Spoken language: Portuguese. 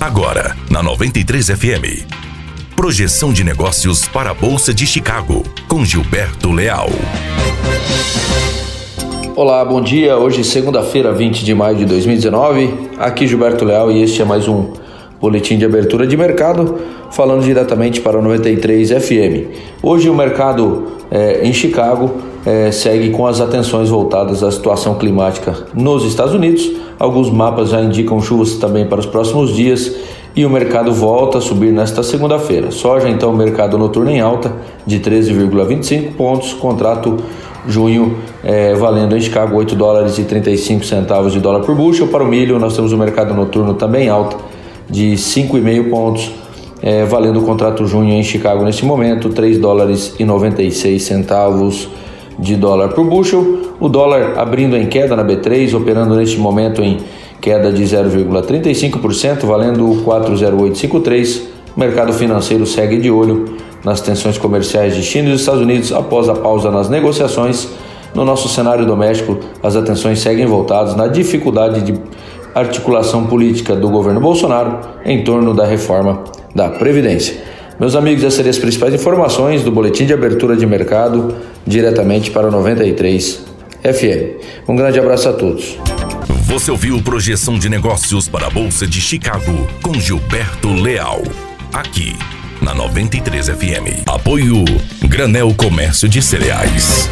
Agora, na 93 FM. Projeção de negócios para a Bolsa de Chicago, com Gilberto Leal. Olá, bom dia. Hoje, segunda-feira, 20 de maio de 2019. Aqui Gilberto Leal e este é mais um boletim de abertura de mercado, falando diretamente para o 93 FM. Hoje o mercado é, em Chicago é, segue com as atenções voltadas à situação climática nos Estados Unidos. Alguns mapas já indicam chuvas também para os próximos dias e o mercado volta a subir nesta segunda-feira. Soja, então, mercado noturno em alta de 13,25 pontos, contrato junho é, valendo em Chicago 8 dólares e 35 centavos de dólar por bushel. Para o milho, nós temos o mercado noturno também alta de 5,5 pontos, é, valendo o contrato junho em Chicago neste momento, 3 dólares e 96 centavos de dólar por bushel. O dólar abrindo em queda na B3, operando neste momento em queda de 0,35%, valendo 4,0853. O mercado financeiro segue de olho nas tensões comerciais de China e dos Estados Unidos após a pausa nas negociações. No nosso cenário doméstico, as atenções seguem voltadas na dificuldade de articulação política do governo Bolsonaro em torno da reforma da Previdência. Meus amigos, essas seriam as principais informações do boletim de abertura de mercado diretamente para o 93 FM. Um grande abraço a todos. Você ouviu Projeção de Negócios para a Bolsa de Chicago com Gilberto Leal. Aqui na 93 FM. Apoio Granel Comércio de Cereais.